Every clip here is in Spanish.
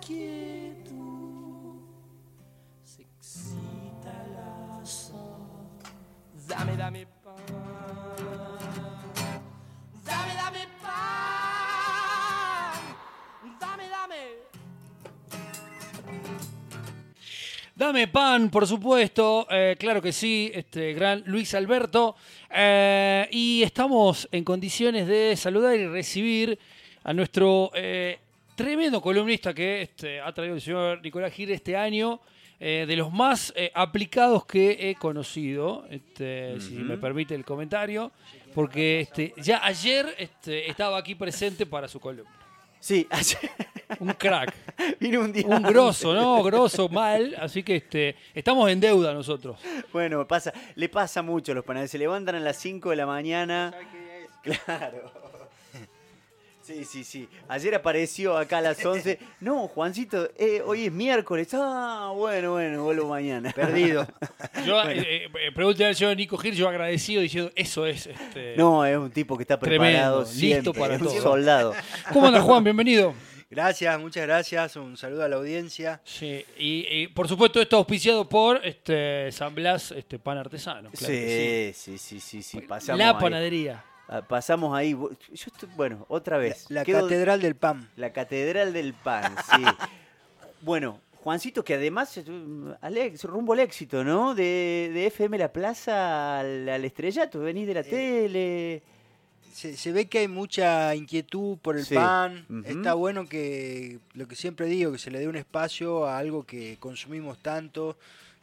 quieto, se excita la. Dame, dame pan. Dame, dame pan. Dame, dame. Dame pan, por supuesto. eh, claro que sí, este gran Luis Alberto. Eh, y estamos en condiciones de saludar y recibir a nuestro eh, tremendo columnista que este, ha traído el señor Nicolás Gil este año. eh, de los más eh, aplicados que he conocido, este, si me permite el comentario, porque este, ya ayer este, estaba aquí presente para su columna. Sí, ayer Un crack. vino un día. Un grosso, ¿no? Grosso, mal. Así que este, estamos en deuda nosotros. Bueno, pasa, le pasa mucho a los panaderos. Se levantan a las 5 de la mañana. Claro. Sí, sí, sí. Ayer apareció acá a las 11. No, Juancito, eh, hoy es miércoles. Ah, bueno, bueno, vuelvo mañana. Perdido. Yo eh, eh, pregúntale al señor Nico Gil, yo agradecido diciendo, eso es. Este... No, es un tipo que está Tremendo, preparado listo siempre. para es un todo. soldado. ¿Cómo anda Juan? Bienvenido. Gracias, muchas gracias. Un saludo a la audiencia. Sí, y, y, por supuesto esto auspiciado por este, San Blas este, Pan Artesano. claro sí, sí, sí, sí, sí. sí. Pasamos La panadería. Pasamos ahí. Yo estoy- bueno, otra vez. La Quedo- Catedral del Pan. La Catedral del Pan, sí. bueno, Juancito, que además es un- al ex- rumbo al éxito, ¿no? De, de FM La Plaza al, al estrellato, venís de la tele. Se, se ve que hay mucha inquietud por el Sí. pan. Está bueno que, lo que siempre digo, que se le dé un espacio a algo que consumimos tanto,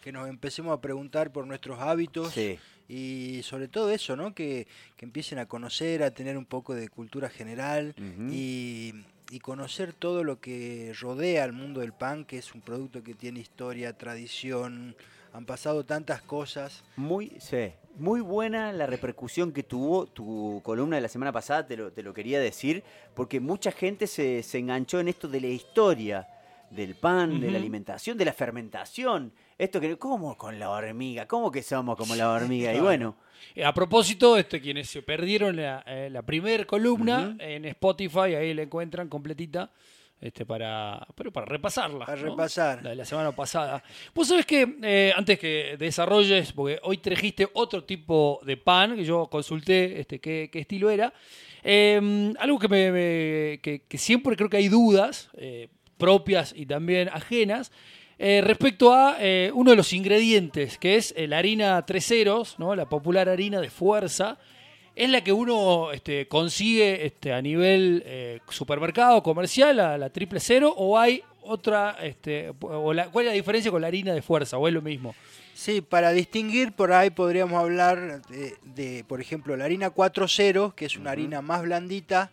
que nos empecemos a preguntar por nuestros hábitos. Sí. Y sobre todo eso, ¿no? Que, que empiecen a conocer, a tener un poco de cultura general y, y conocer todo lo que rodea al mundo del pan, que es un producto que tiene historia, tradición, han pasado tantas cosas. Muy, sí, muy buena la repercusión que tuvo tu columna de la semana pasada, te lo, te lo quería decir, porque mucha gente se, se enganchó en esto de la historia del pan, de la alimentación, de la fermentación. Esto que, ¿cómo con la hormiga? ¿Cómo que somos como la hormiga? Y bueno, Eh, a propósito, este, quienes se perdieron la, eh, la primer columna Ujú. en Spotify, ahí la encuentran completita. Este, para, pero para repasarla. Para ¿no? repasar. La de la semana pasada. Vos sabés que, eh, antes que desarrolles, porque hoy trajiste otro tipo de pan, que yo consulté este, qué, qué estilo era, eh, algo que, me, me- que, que siempre creo que hay dudas, eh, propias y también ajenas, eh, respecto a eh, uno de los ingredientes, que es eh, la harina tres ceros, ¿no? la popular harina de fuerza, es la que uno este, consigue este, a nivel eh, supermercado, comercial, la, la triple cero, o hay otra, este, o la- ¿cuál es la diferencia con la harina de fuerza? ¿O es lo mismo? Sí, para distinguir por ahí podríamos hablar de, de, por ejemplo, la harina 4.0, que es una harina más blandita,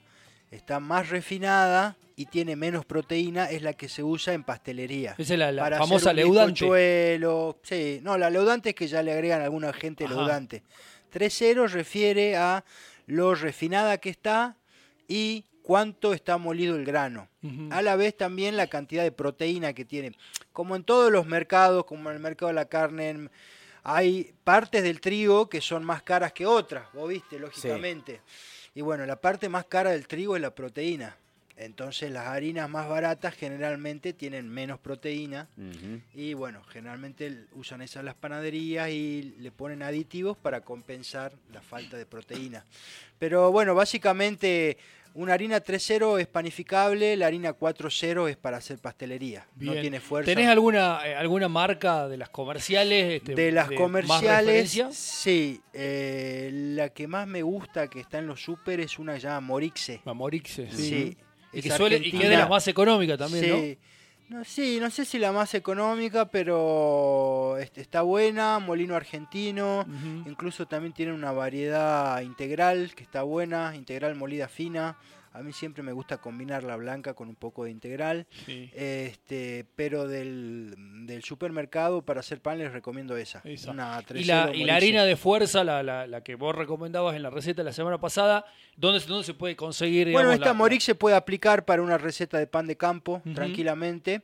está más refinada y tiene menos proteína, es la que se usa en pastelería. Esa es la, la Para famosa hacer un leudante. Sí, no, la leudante es que ya le agregan alguna gente Ajá. leudante. 3.0 refiere a lo refinada que está y cuánto está molido el grano. A la vez también la cantidad de proteína que tiene. Como en todos los mercados, como en el mercado de la carne, hay partes del trigo que son más caras que otras, vos viste, lógicamente. Y bueno, la parte más cara del trigo es la proteína. Entonces las harinas más baratas generalmente tienen menos proteína y bueno, generalmente usan esas las panaderías y le ponen aditivos para compensar la falta de proteína. Pero bueno, básicamente una harina 3.0 es panificable, la harina 4.0 es para hacer pastelería. No tiene fuerza. ¿Tenés alguna, eh, alguna marca de las comerciales? este, de las más comerciales, referencia? sí. eh, la que más me gusta que está en los super es una que se llama Morixe. La Morixe, sí. Sí. Y que, suele, y que es de las más económicas también, sí. ¿no? Sí, no sé si la más económica, pero este, está buena, molino argentino, incluso también tiene una variedad integral que está buena, integral molida fina. A mí siempre me gusta combinar la blanca con un poco de integral. Sí. Este, pero del, del supermercado para hacer pan les recomiendo esa. Esa. Una Y la, 3.0 y la Morixe. harina de fuerza, la, la- la que vos recomendabas en la receta la semana pasada, ¿dónde, se- dónde se puede conseguir? Bueno, digamos, esta la- Morix se puede aplicar para una receta de pan de campo tranquilamente.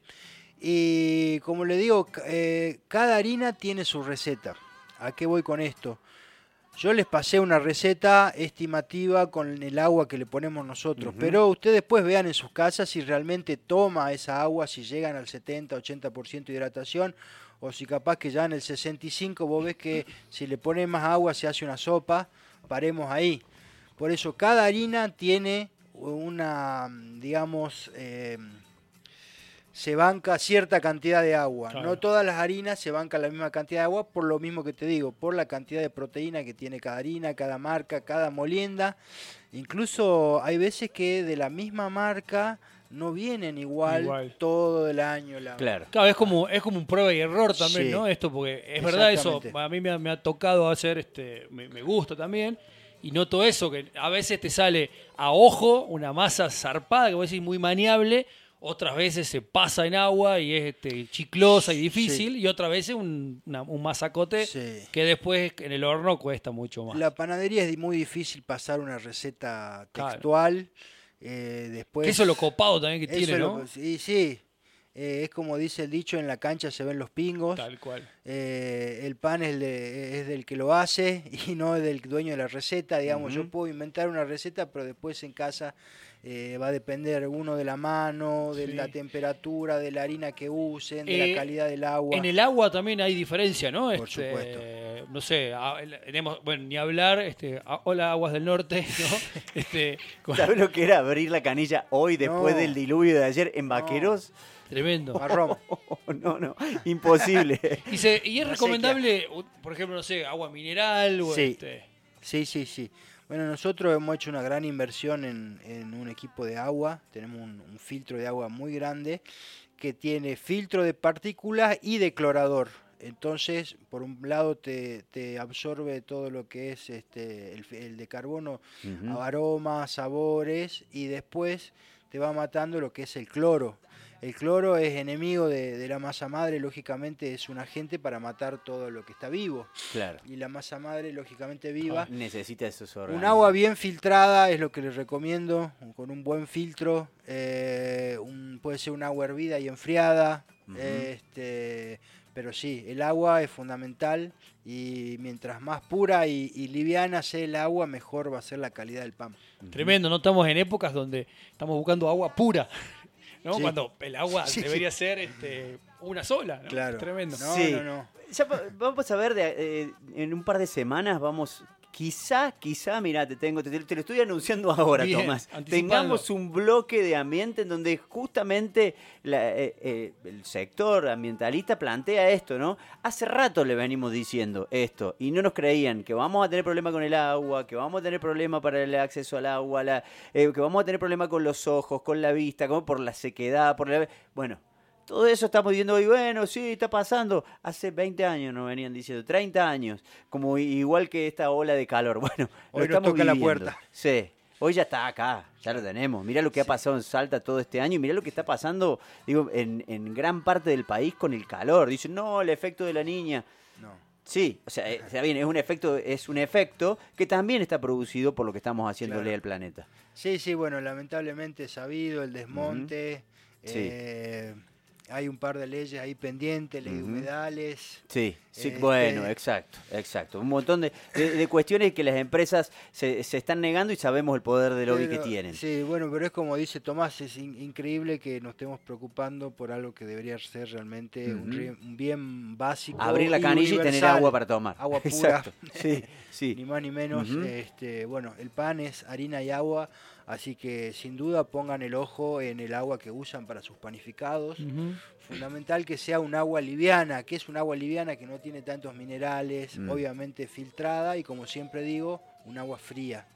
Y como le digo, eh, cada harina tiene su receta. ¿A qué voy con esto? Yo les pasé una receta estimativa con el agua que le ponemos nosotros, pero ustedes después vean en sus casas si realmente toma esa agua, si llegan al 70, 80% de hidratación, o si capaz que ya en el 65 vos ves que si le pones más agua se hace una sopa, paremos ahí. Por eso cada harina tiene una, digamos, eh, se banca cierta cantidad de agua. Claro. No todas las harinas se bancan la misma cantidad de agua, por lo mismo que te digo, por la cantidad de proteína que tiene cada harina, cada marca, cada molienda. Incluso hay veces que de la misma marca no vienen igual, Igual. todo el año. La... Claro. Claro, es como, es como un prueba y error también, Sí. ¿no? Esto, porque es verdad eso, a mí me ha, me ha tocado hacer, este, me, me gusta también, y noto eso, que a veces te sale a ojo una masa zarpada, que vos decís muy maniable, otras veces se pasa en agua y es este, chiclosa y difícil, y otras veces un, una- un masacote Sí. que después en el horno cuesta mucho más. La panadería es muy difícil pasar una receta Claro. textual. eh, después que eso es lo copado también que tiene, lo ¿no? sí, sí. Eh, es como dice el dicho, en la cancha se ven los pingos. Tal cual. Eh, el pan es, de- es del que lo hace y no es del dueño de la receta. Digamos, yo puedo inventar una receta, pero después en casa eh, va a depender uno de la mano, de Sí. la temperatura, de la harina que usen, de Eh, la calidad del agua. En el agua también hay diferencia, ¿no? Por Este, supuesto. No sé, tenemos, bueno, ni hablar, este, hola aguas del norte, ¿no? Este, con- ¿Sabes lo que era abrir la canilla hoy después No. del diluvio de ayer en Vaqueros? Tremendo. Marrón. no, no, imposible. Y, se- y es recomendable, por ejemplo, no sé, agua mineral o Sí. este, Sí, sí, sí. Bueno, nosotros hemos hecho una gran inversión en, en un equipo de agua. Tenemos un, un filtro de agua muy grande que tiene filtro de partículas y de clorador. Entonces, por un lado te, te absorbe todo lo que es este, el, el de carbono, aromas, sabores, y después te va matando lo que es el cloro. El cloro es enemigo de, de la masa madre, lógicamente es un agente para matar todo lo que está vivo. Claro. Y la masa madre, lógicamente viva, Necesita esos un órganos. agua bien filtrada es lo que les recomiendo, con un buen filtro. eh, un- puede ser un agua hervida y enfriada. Este, pero sí, el agua es fundamental y mientras más pura y, y liviana sea el agua, mejor va a ser la calidad del pan. tremendo, ¿no? Estamos en épocas donde estamos buscando agua pura, ¿no? Sí. Cuando el agua Sí, debería ser este, una sola, ¿no? Claro. Tremendo. No, Sí. no, no. Ya va- vamos a ver, de- eh, en un par de semanas vamos, quizá, quizá, mira, te tengo, te, te lo estoy anunciando ahora, Bien, Tomás. Tengamos un bloque de ambiente en donde justamente la- eh, eh, el sector ambientalista plantea esto, ¿no? Hace rato le venimos diciendo esto y no nos creían que vamos a tener problema con el agua, que vamos a tener problema para el acceso al agua, la- eh, que vamos a tener problema con los ojos, con la vista, como por la sequedad, por la... Bueno, todo eso estamos diciendo hoy, bueno, sí, está pasando. Hace 20 años nos venían diciendo, 30 años, como igual que esta ola de calor. Bueno, lo Hoy nos estamos toca la viviendo. puerta. Sí, hoy ya está acá, ya lo tenemos. Mira lo que ha pasado en Salta todo este año y mira lo que está pasando, digo, en, en gran parte del país con el calor. Dicen, no, el efecto de la niña. no. Sí, o sea, eh, está bien, es un efecto, es un efecto que también está producido por lo que estamos haciéndole Claro. al planeta. Sí, sí, bueno, lamentablemente sabido el desmonte. Sí. eh, hay un par de leyes ahí pendientes, ley de Ujú. humedales. Sí, sí, Este- bueno, exacto, exacto. Un montón de, de- de cuestiones que las empresas se, se están negando y sabemos el poder de lobby que Pero, tienen. Sí, bueno, pero es como dice Tomás, es in- increíble que nos estemos preocupando por algo que debería ser realmente un, Ujú. rie- un bien básico. Abrir la canilla y tener universal. agua para tomar. Agua pura. Exacto. Sí, Ni sí. más ni menos. Ujú. este, bueno, el pan es harina y agua, así que sin duda pongan el ojo en el agua que usan para sus panificados. Fundamental que sea un agua liviana, que es un agua liviana que no tiene tantos minerales, Mm. obviamente filtrada y como siempre digo, un agua fría.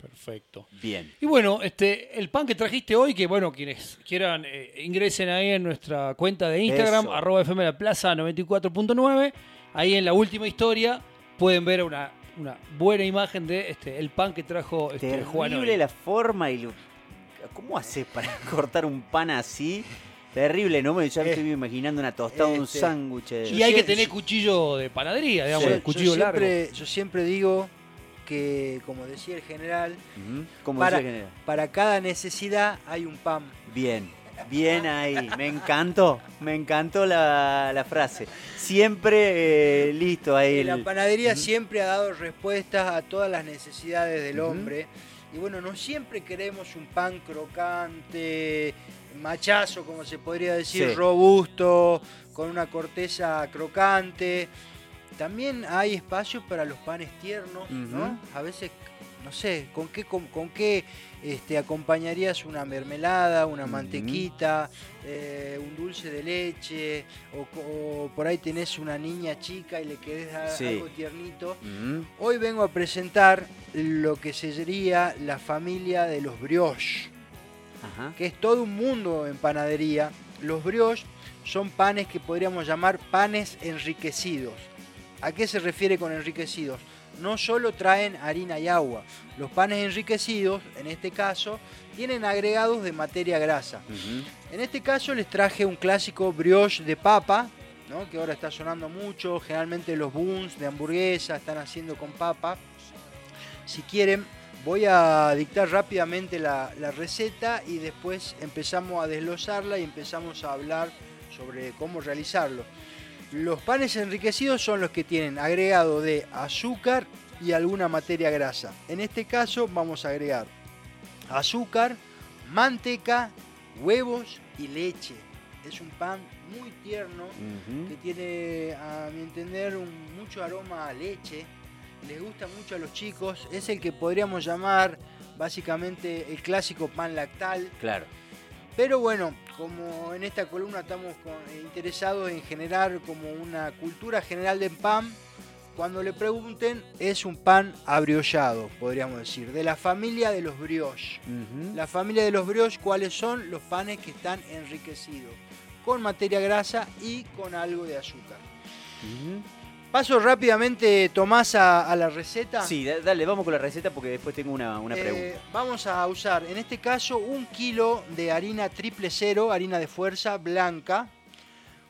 Perfecto. Bien. Y bueno, este, el pan que trajiste hoy, que bueno, quienes quieran eh, ingresen ahí en nuestra cuenta de Instagram, Eso. arroba FM La Plaza 94.9. Ahí en la última historia pueden ver una, una buena imagen de este, el pan que trajo este, Juan hoy. Terrible la forma y lo... ¿Cómo haces para cortar un pan así? Terrible, ¿no? Me- Ya me Eh, estoy imaginando una tostada, un este, sándwich. Y hay que tener cuchillo de panadería, digamos, Sí. el cuchillo yo, largo. siempre, yo siempre digo que, como decía el general. Como para, dice el general. para cada necesidad hay un pan. Bien. Bien ahí, me encantó, me encantó la, la frase. Siempre eh, listo ahí. La panadería siempre ha dado respuestas a todas las necesidades del hombre. Y bueno, no siempre queremos un pan crocante, machazo, como se podría decir, Sí. robusto, con una corteza crocante. También hay espacio para los panes tiernos, ¿no? A veces, no sé, ¿con qué, con, con qué este, acompañarías una mermelada, una mantequita, eh, un dulce de leche, o, por ahí tenés una niña chica y le querés dar Sí. algo tiernito? Hoy vengo a presentar lo que sería la familia de los brioches Ajá. que es todo un mundo en panadería. Los brioches son panes que podríamos llamar panes enriquecidos. ¿A qué se refiere con enriquecidos? No solo traen harina y agua. Los panes enriquecidos, en este caso, tienen agregados de materia grasa. En este caso les traje un clásico brioche de papa, ¿no? que ahora está sonando mucho. Generalmente los buns de hamburguesa están haciendo con papa. Si quieren, voy a dictar rápidamente la, la receta y después empezamos a desglosarla y empezamos a hablar sobre cómo realizarlo. Los panes enriquecidos son los que tienen agregado de azúcar y alguna materia grasa. En este caso vamos a agregar azúcar, manteca, huevos y leche. Es un pan muy tierno que tiene, a mi entender, un- mucho aroma a leche. Les gusta mucho a los chicos. Es el que podríamos llamar básicamente el clásico pan lactal. Claro. Pero bueno, como en esta columna estamos con- eh, interesados en generar como una cultura general del pan, cuando le pregunten, es un pan abriollado, podríamos decir, de la familia de los brioches. La familia de los brioches, ¿cuáles son? Los panes que están enriquecidos, con materia grasa y con algo de azúcar. Paso rápidamente, Tomás, a, a la receta. Sí, da- dale, vamos con la receta porque después tengo una, una Eh, pregunta. vamos a usar, en este caso, un kilo de harina triple cero, harina de fuerza blanca.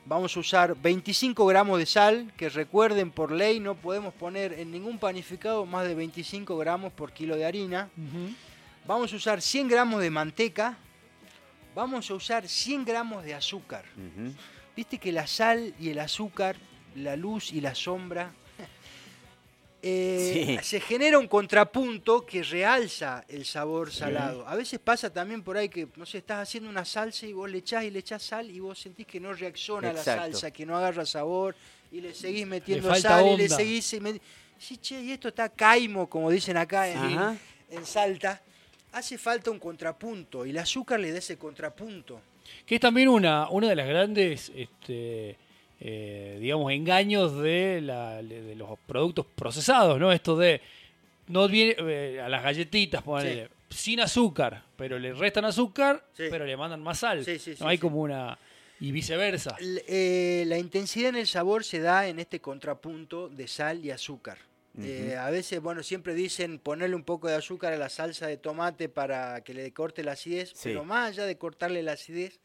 Vamos a usar 25 gramos de sal, que recuerden por ley no podemos poner en ningún panificado más de 25 gramos por kilo de harina. Vamos a usar 100 gramos de manteca. Vamos a usar 100 gramos de azúcar. Ujú. Viste que la sal y el azúcar, la luz y la sombra, eh, Sí. se genera un contrapunto que realza el sabor salado. A veces pasa también por ahí que, no sé, estás haciendo una salsa y vos le echás y le echás sal y vos sentís que no reacciona la salsa, que no agarra sabor y le seguís metiendo sal y le seguís... y me- Sí, che, y esto está caimo, como dicen acá en Salta. Hace falta un contrapunto y el azúcar le da ese contrapunto. Que es también una, una de las grandes, este, eh, digamos, engaños de, la- de los productos procesados, ¿no? Esto de, no viene, eh, a las galletitas, ponele, sin azúcar, pero le restan azúcar, Sí. pero le mandan más sal. Sí, sí, no hay sí. como una, y viceversa. L- eh, la intensidad en el sabor se da en este contrapunto de sal y azúcar. Eh, a veces, bueno, siempre dicen ponerle un poco de azúcar a la salsa de tomate para que le corte la acidez, Sí. pero más allá de cortarle la acidez,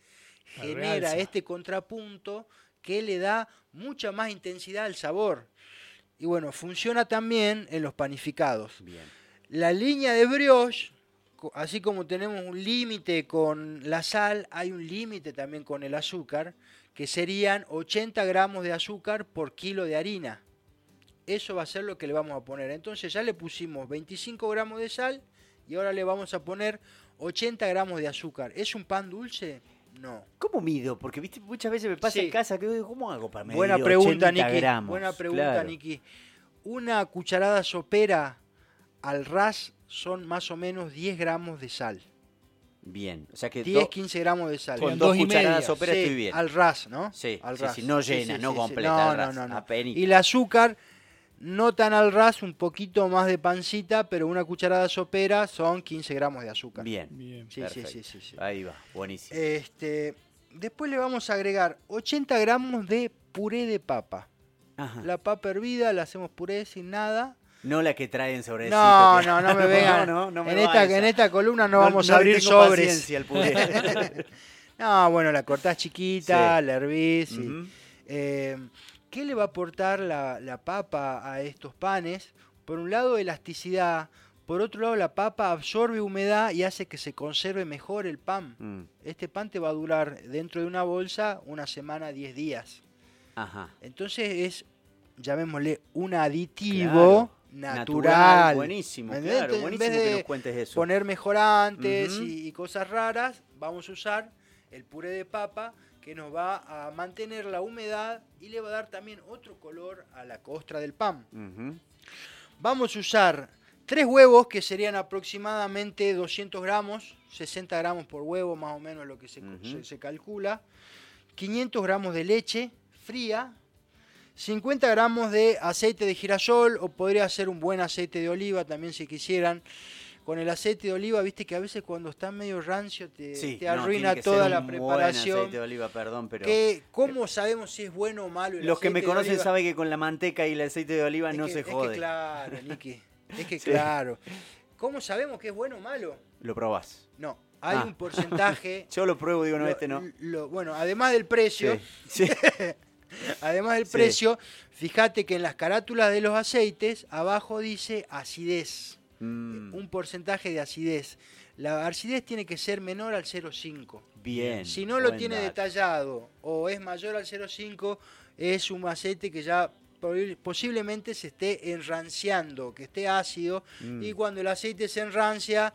La genera realza. este contrapunto que le da mucha más intensidad al sabor. Y bueno, funciona también en los panificados. Bien. La línea de brioche, así como tenemos un límite con la sal, hay un límite también con el azúcar, que serían 80 gramos de azúcar por kilo de harina. Eso va a ser lo que le vamos a poner. Entonces ya le pusimos 25 gramos de sal y ahora le vamos a poner 80 gramos de azúcar. ¿Es un pan dulce? No. ¿Cómo mido? Porque viste muchas veces me pasa Sí. en casa que digo, ¿cómo hago para medir Buena pregunta, 80 Niki. gramos? Buena pregunta, Claro. Niki. Una cucharada sopera al ras son más o menos 10 gramos de sal. Bien, o sea que 10, do- 15 gramos de sal. con Bien, dos cucharadas media. soperas Sí, estoy bien. Al ras, ¿no? Sí, al sí, ras. sí, no llena, no completa, No, al no, ras, no, no. apenita. Y el azúcar, no tan al ras, un poquito más de pancita, pero una cucharada sopera son 15 gramos de azúcar. Bien, Bien. Sí, sí, perfecto. sí, sí, sí. Ahí va, buenísimo. Este, después le vamos a agregar 80 gramos de puré de papa. Ajá. La papa hervida la hacemos puré sin nada. No la que traen sobre No, no, no me vengan. No, no, no me en, esta, en esta columna no, No- vamos no a abrir tengo sobres. paciencia al puré. No, bueno, la cortás chiquita, Sí. la hervís. y- Ujú. Eh, ¿Qué le va a aportar la, la papa a estos panes? Por un lado, elasticidad, Por otro lado, la papa absorbe humedad y hace que se conserve mejor el pan. Mm, Este pan te va a durar dentro de una bolsa una semana, 10 días. Ajá. Entonces es, llamémosle, un aditivo Claro, natural. Buenísimo, ¿Me claro. entiendes? En Buenísimo vez que de nos cuentes eso. Poner mejorantes y, y cosas raras, vamos a usar el puré de papa que nos va a mantener la humedad y le va a dar también otro color a la costra del pan. Vamos a usar tres huevos que serían aproximadamente 200 gramos, 60 gramos por huevo más o menos lo que se, se- se calcula, 500 gramos de leche fría, 50 gramos de aceite de girasol o podría ser un buen aceite de oliva también si quisieran. Con el aceite de oliva, viste que a veces cuando está medio rancio te, Sí, te no, arruina tiene que ser toda la preparación. aceite de oliva, perdón, pero que, ¿Cómo sabemos si es bueno o malo el los que me conocen saben que con la manteca y el aceite de oliva Es no que- se es que jode. claro, Niki. Es que Sí. claro. ¿Cómo sabemos que es bueno o malo? Lo probás. No, hay Ah. un porcentaje. Yo lo pruebo, digo, no, lo- este no. lo- bueno, además del precio, Sí. sí. además del precio, fíjate que en las carátulas de los aceites abajo dice acidez, Mm, un porcentaje de acidez. La acidez tiene que ser menor al 0,5. bien. Si no lo tiene dato. detallado o es mayor al 0,5, es un aceite que ya posiblemente se esté enranciando, que esté ácido. Mm. Y cuando el aceite se enrancia,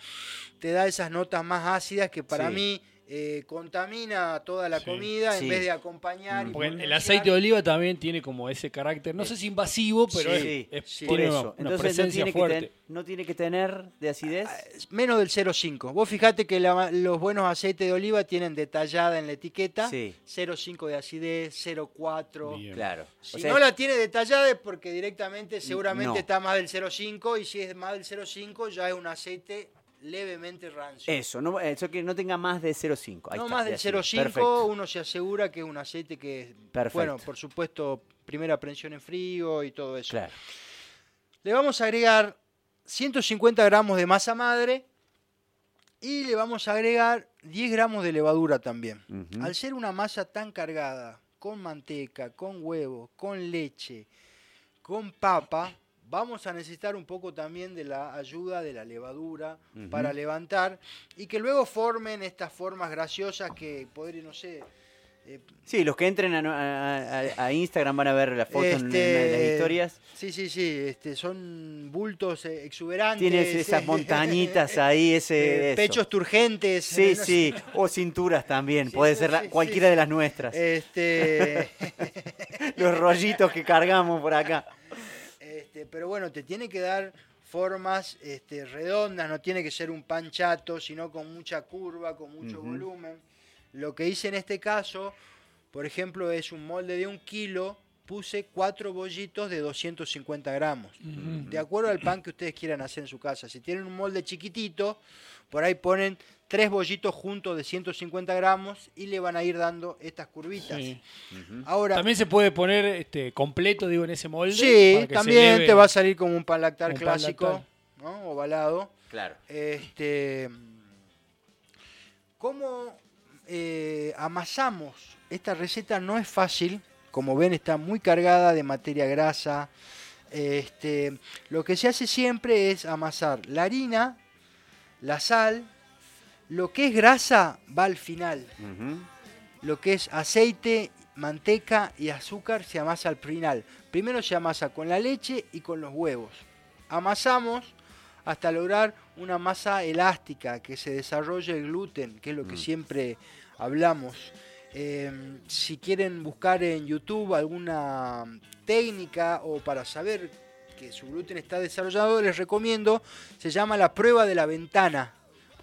te da esas notas más ácidas que para Sí. mí eh, contamina toda la Sí. comida Sí. en vez de acompañar. y Mm. Porque el aceite de oliva también tiene como ese carácter, no sé si invasivo, pero Sí, es, es- sí. Por tiene eso. una, una Entonces no tiene, que ten- no tiene que tener de acidez. Menos del 0,5. Vos fijate que la- los buenos aceites de oliva tienen detallada en la etiqueta Sí. 0,5 de acidez, 0,4. Bien. Claro. Si O sea, no la tiene detallada es porque directamente seguramente no. está más del 0,5 y si es más del 0,5 ya es un aceite levemente rancio. Eso, no, eso que no tenga más de 0,5. Ahí no está, más de del acidez. 0,5 Perfecto. uno se asegura que es un aceite que es, Perfecto. bueno, por supuesto, primera prensión en frío y todo eso. Claro. Le vamos a agregar 150 gramos de masa madre y le vamos a agregar 10 gramos de levadura también. Al ser una masa tan cargada, con manteca, con huevo, con leche, con papa, vamos a necesitar un poco también de la ayuda de la levadura para levantar y que luego formen estas formas graciosas que podría, no sé, eh, Sí, los que entren a, a- a- a Instagram van a ver la foto en una de las Este, historias. Sí, sí, sí, este, son bultos eh, exuberantes. Tienes esas montañitas ahí, ese. eh, pechos turgentes. Sí, no sé. sí. O cinturas también. Sí, Puede sí, ser la- cualquiera sí, de las nuestras. Este, Los rollitos que cargamos por acá. Este, pero bueno, te tiene que dar formas este, redondas, no tiene que ser un pan chato, sino con mucha curva, con mucho volumen. Lo que hice en este caso, por ejemplo, es un molde de un kilo, puse cuatro bollitos de 250 gramos. De acuerdo al pan que ustedes quieran hacer en su casa. Si tienen un molde chiquitito, por ahí ponen tres bollitos juntos de 150 gramos y le van a ir dando estas curvitas. Sí. Ahora, También se puede poner este completo, digo, en ese molde. sí, también te va a salir como un pan lactar pan clásico. ¿no? ovalado. Claro. Este, ¿Cómo eh, amasamos? Esta receta no es fácil, como ven está muy cargada de materia grasa. Este, lo que se hace siempre es amasar la harina, la sal, lo que es grasa va al final, lo que es aceite, manteca y azúcar se amasa al final. Primero se amasa con la leche y con los huevos. Amasamos hasta lograr una masa elástica, que se desarrolle el gluten, que es lo que Mm. siempre hablamos. Eh, si quieren buscar en YouTube alguna técnica o para saber que su gluten está desarrollado, les recomiendo, se llama la prueba de la ventana.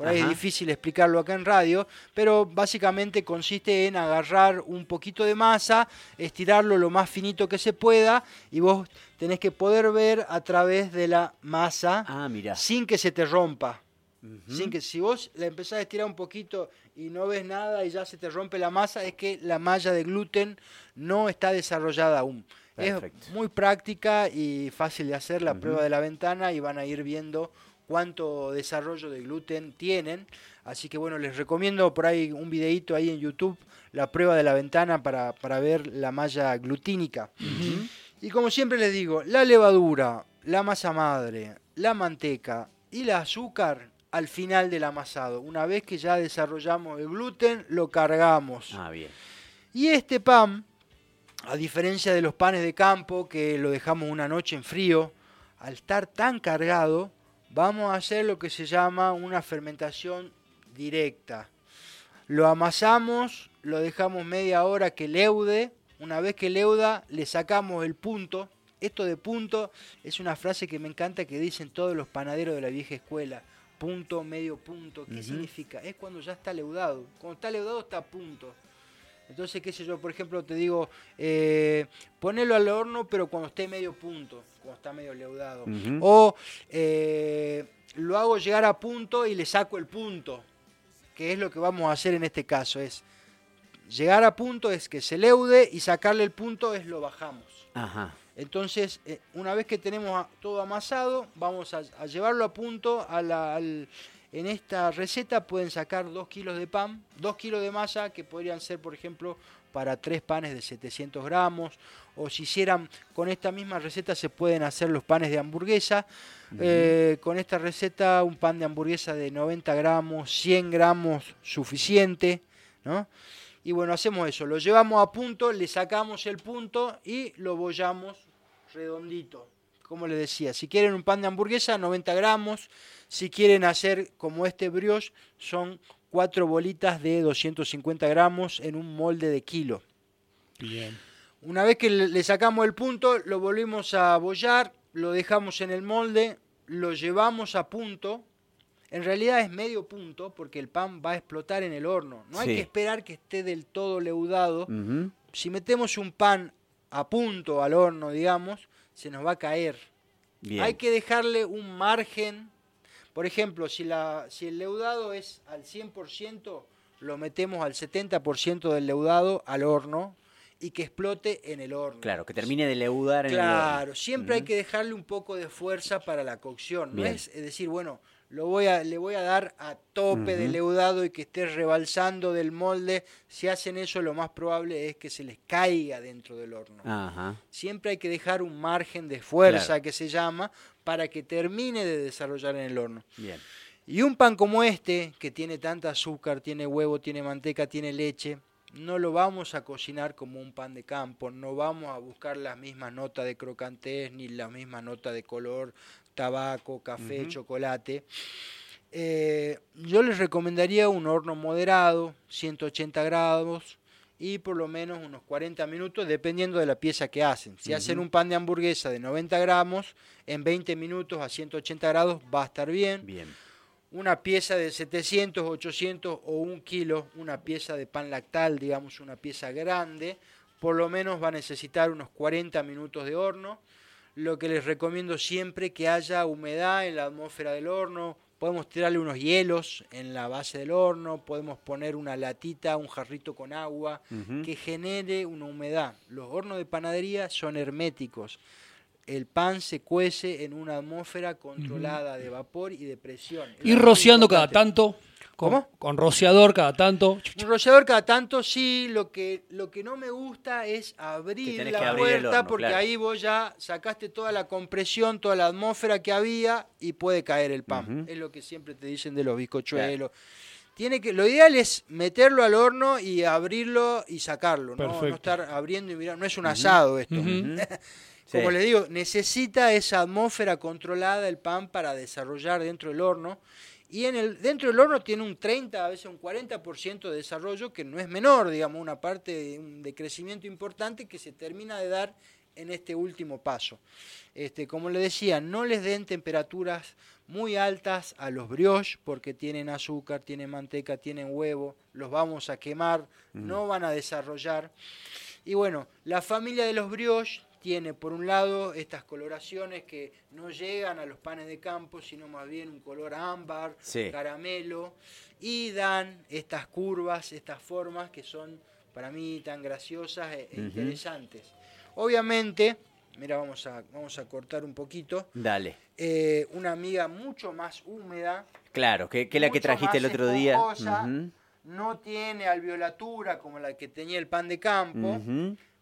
Por ahí Ajá. es difícil explicarlo acá en radio, pero básicamente consiste en agarrar un poquito de masa, estirarlo lo más finito que se pueda y vos tenés que poder ver a través de la masa Ah, mira. sin que se te rompa. Sin que si vos la empezás a estirar un poquito y no ves nada y ya se te rompe la masa, es que la malla de gluten no está desarrollada aún. Es muy práctica y fácil de hacer la prueba de la ventana y van a ir viendo cuánto desarrollo de gluten tienen. Así que bueno, les recomiendo por ahí un videito ahí en YouTube, la prueba de la ventana para, para ver la malla glutínica. Y como siempre les digo, la levadura, la masa madre, la manteca, y el azúcar al final del amasado. Una vez que ya desarrollamos el gluten, lo cargamos. Ah, bien. Y este pan, a diferencia de los panes de campo que lo dejamos una noche en frío, al estar tan cargado, vamos a hacer lo que se llama una fermentación directa. Lo amasamos, lo dejamos media hora que leude. Una vez que leuda, le sacamos el punto. Esto de punto es una frase que me encanta que dicen todos los panaderos de la vieja escuela. Punto, medio punto. ¿Qué significa? Es cuando ya está leudado. Cuando está leudado está a punto. Entonces, qué sé yo, por ejemplo, te digo, eh, ponelo al horno, pero cuando esté medio punto, cuando está medio leudado. O eh, lo hago llegar a punto y le saco el punto, que es lo que vamos a hacer en este caso. Es llegar a punto es que se leude y sacarle el punto es lo bajamos. Ajá. Entonces, eh, una vez que tenemos todo amasado, vamos a, a llevarlo a punto. A la- al- en esta receta pueden sacar 2 kilos de pan, 2 kilos de masa, que podrían ser, por ejemplo, para 3 panes de 700 gramos. O si hicieran con esta misma receta, se pueden hacer los panes de hamburguesa. Eh, con esta receta, un pan de hamburguesa de 90 gramos, 100 gramos suficiente. ¿no? Y bueno, hacemos eso, lo llevamos a punto, le sacamos el punto y lo bollamos redondito. Como les decía, si quieren un pan de hamburguesa, 90 gramos. Si quieren hacer como este brioche, son cuatro bolitas de 250 gramos en un molde de kilo. Bien. Una vez que le sacamos el punto, lo volvemos a bollar, lo dejamos en el molde, lo llevamos a punto. En realidad es medio punto porque el pan va a explotar en el horno. No hay Sí. que esperar que esté del todo leudado. Si metemos un pan a punto al horno, digamos, se nos va a caer. Bien. Hay que dejarle un margen. Por ejemplo, si, la, si el leudado es al 100%, lo metemos al 70% del leudado al horno y que explote en el horno. Claro, que termine de leudar en el Claro, horno. siempre hay que dejarle un poco de fuerza para la cocción. No es es decir, bueno, lo voy a, le voy a dar a tope de leudado y que esté rebalsando del molde. Si hacen eso, lo más probable es que se les caiga dentro del horno. Siempre hay que dejar un margen de fuerza Claro. que se llama para que termine de desarrollar en el horno. Bien. Y un pan como este, que tiene tanta azúcar, tiene huevo, tiene manteca, tiene leche, no lo vamos a cocinar como un pan de campo, no vamos a buscar las mismas notas de crocantez ni las mismas notas de color, tabaco, café, chocolate. Eh, yo les recomendaría un horno moderado, 180 grados y por lo menos unos 40 minutos, dependiendo de la pieza que hacen. Si hacen un pan de hamburguesa de 90 gramos, en 20 minutos a 180 grados va a estar bien Bien. una pieza de 700, 800 o un kilo, una pieza de pan lactal, digamos una pieza grande, por lo menos va a necesitar unos 40 minutos de horno. Lo que les recomiendo siempre que haya humedad en la atmósfera del horno. Podemos tirarle unos hielos en la base del horno, podemos poner una latita, un jarrito con agua, que genere una humedad. Los hornos de panadería son herméticos. El pan se cuece en una atmósfera controlada de vapor y de presión. Muy rociando cada tanto. Con, ¿Cómo? Con rociador cada tanto. Un rociador cada tanto, sí. Lo que, lo que no me gusta es abrir la abrir puerta horno, porque claro. ahí vos ya sacaste toda la compresión, toda la atmósfera que había y puede caer el pan. Es lo que siempre te dicen de los bizcochuelos. Tiene que, lo ideal es meterlo al horno y abrirlo y sacarlo, ¿no? Estar abriendo y mirando. No es un asado esto. Como Sí. les digo, necesita esa atmósfera controlada el pan para desarrollar dentro del horno. Y en el, dentro del horno tiene un 30, a veces un 40% de desarrollo, que no es menor, digamos, una parte de, crecimiento importante que se termina de dar en este último paso. Este, como les decía, no les den temperaturas muy altas a los brioches porque tienen azúcar, tienen manteca, tienen huevo, los vamos a quemar, no van a desarrollar. Y bueno, la familia de los brioches tiene por un lado estas coloraciones que no llegan a los panes de campo, sino más bien un color ámbar, Sí. caramelo, y dan estas curvas, estas formas que son para mí tan graciosas e, interesantes. Obviamente, mira, vamos a, vamos a cortar un poquito, Dale. eh, una miga mucho más húmeda, Claro, que, que la que trajiste el otro día. no tiene alveolatura como la que tenía el pan de campo,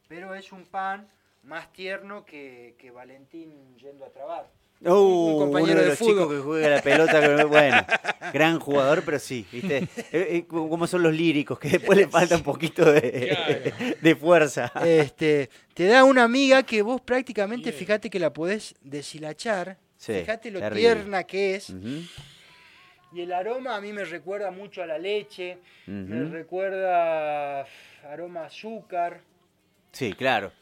pero es un pan más tierno que, que Valentín yendo a trabar. Uh, compañero uno de de los chicos fútbol. que juega la pelota, que- bueno, gran jugador, pero sí, ¿viste? Eh, eh, como son los líricos, que después le falta un poquito de, de fuerza. Este, te da una amiga que vos prácticamente, fíjate que la podés deshilachar. Sí, fíjate lo terrible. tierna que es. Y el aroma a mí me recuerda mucho a la leche, me recuerda aroma a azúcar. Sí, claro.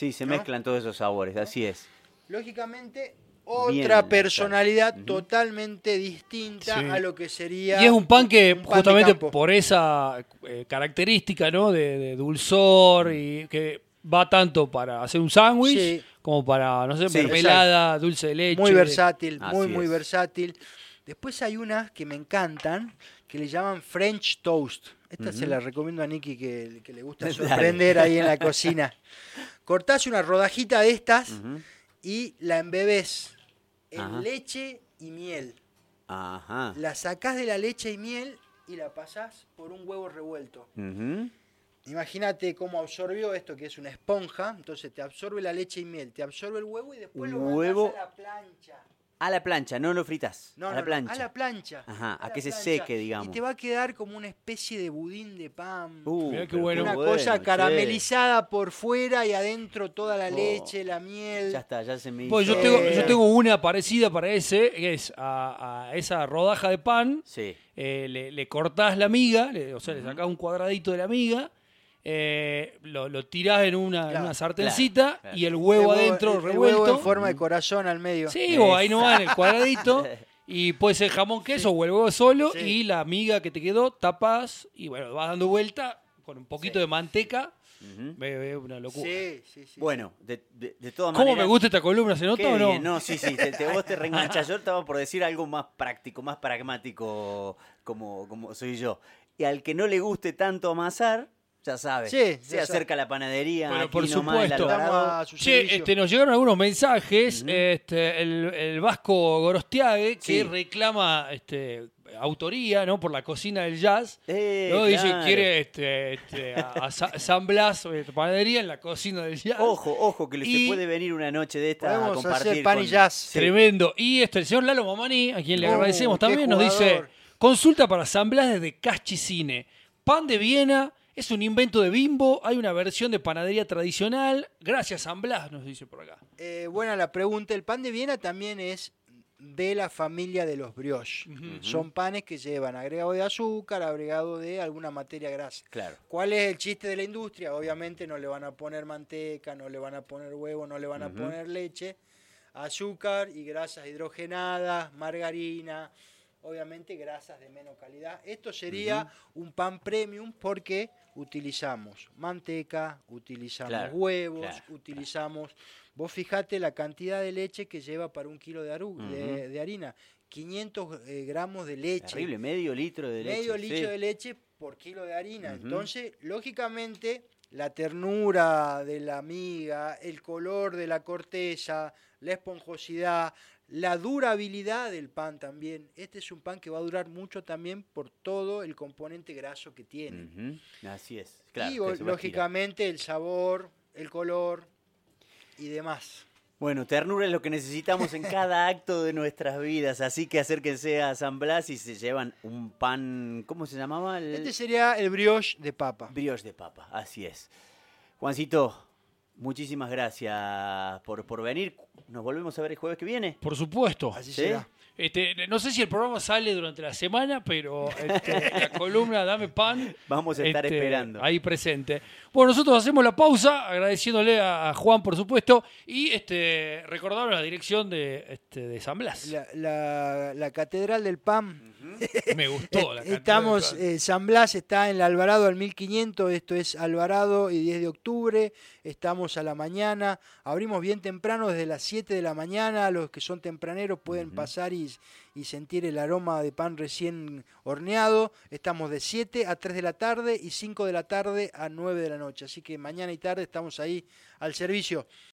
Sí, se ¿No? mezclan todos esos sabores, así es. Lógicamente, otra personalidad totalmente distinta Sí. a lo que sería. Y es un pan que un pan de justamente por esa eh, característica, ¿no? De, de dulzor y que va tanto para hacer un sándwich Sí. como para, no sé, Sí, mermelada, dulce de leche. Muy versátil, Así muy, muy es. versátil. Después hay unas que me encantan, que le llaman French Toast. Esta se la recomiendo a Nicky que, que le gusta sorprender ahí en la cocina. Cortás una rodajita de estas y la embebés en Ajá. leche y miel. Ajá. La sacás de la leche y miel y la pasás por un huevo revuelto. Ujú. Imagínate cómo absorbió esto, que es una esponja. Entonces te absorbe la leche y miel, te absorbe el huevo y después lo Huevo. a la plancha. A la plancha, no lo fritas. No, a la no, plancha. a la plancha. Ajá, a que se plancha. seque, digamos. Y te va a quedar como una especie de budín de pan. Uh, Mirá qué bueno. una bueno, cosa che. caramelizada por fuera y adentro toda la Oh. leche, la miel. Ya está, ya se me hizo. Pues yo Eh, tengo, yo tengo una parecida para ese, que es a, a esa rodaja de pan, Sí. eh, le, le cortás la miga, le- o sea, le sacás un cuadradito de la miga, eh, lo, lo tirás en una, en Claro, una sartencita claro. y el El huevo adentro el- el revuelto. huevo en forma de corazón al medio. Sí, o ahí no va en el cuadradito. Y puede ser jamón queso o el huevo solo. Sí. Y la miga que te quedó, tapas y bueno, vas dando vuelta con un poquito Sí. de manteca. Ve- ve una locura. Sí, sí, sí. Bueno, de, de, de todas ¿Cómo maneras. me gusta esta columna? ¿Se nota o no? bien, No, sí, sí, te, te- vos te reenganchás. Yo estaba por decir algo más práctico, más pragmático, como, como soy yo. Y al que no le guste tanto amasar, ya sabe. Sí, se ya acerca la panadería, Pero aquí por supuesto. A su Che, este, nos llegaron algunos mensajes. este, el, el vasco Gorostiague, que Sí. reclama este, autoría ¿no? por la cocina del jazz. Eh, ¿no? Dice claro. que quiere este, este, a, a Sa- San Blas eh, panadería en la cocina del jazz. Ojo, ojo, que Y- se puede venir una noche de esta a compartir. hacer pan y jazz. Sí. Tremendo. Y este, el señor Lalo Mamani, a quien le Oh, agradecemos también, nos dice: consulta para San Blas desde Cine. Pan de Viena es un invento de Bimbo. Hay una versión de panadería tradicional. Gracias, San Blas, nos dice por acá. Eh, buena la pregunta. El pan de Viena también es de la familia de los brioches. Son panes que llevan agregado de azúcar, agregado de alguna materia grasa. Claro. ¿Cuál es el chiste de la industria? Obviamente no le van a poner manteca, no le van a poner huevo, no le van a poner leche, azúcar y grasas hidrogenadas, margarina, obviamente grasas de menos calidad. Esto sería un pan premium porque utilizamos manteca, utilizamos Claro, huevos, claro, utilizamos... Vos fijate la cantidad de leche que lleva para un kilo de, aru- harina. 500 eh, gramos de leche Terrible, medio litro de leche. medio sí. litro de leche por kilo de harina. Entonces, lógicamente, la ternura de la miga, el color de la corteza, la esponjosidad, la durabilidad del pan también. Este es un pan que va a durar mucho también por todo el componente graso que tiene. Así es. Claro, y lógicamente el sabor, el color y demás. Bueno, ternura es lo que necesitamos en cada acto de nuestras vidas, así que acérquense a San Blas y se llevan un pan, ¿cómo se llamaba? El Este sería el brioche de papa. brioche de papa, así es. Juancito, muchísimas gracias por, por venir. Nos volvemos a ver el jueves que viene. Por supuesto. Así ¿Sí? será. Este, no sé si el programa sale durante la semana, pero este, la columna Dame Pan. Vamos a estar este, esperando. Ahí presente. Bueno, nosotros hacemos la pausa, agradeciéndole a, a Juan, por supuesto, y este, recordaron la dirección de, este, de San Blas. La, la- la Catedral del Pan Me gustó la cantidad Estamos, eh, San Blas está en el Alvarado al 1500, esto es Alvarado y 10 de octubre, estamos a la mañana, abrimos bien temprano desde las 7 de la mañana, los que son tempraneros pueden pasar y, y sentir el aroma de pan recién horneado, estamos de 7 a 3 de la tarde y 5 de la tarde a 9 de la noche, así que mañana y tarde estamos ahí al servicio.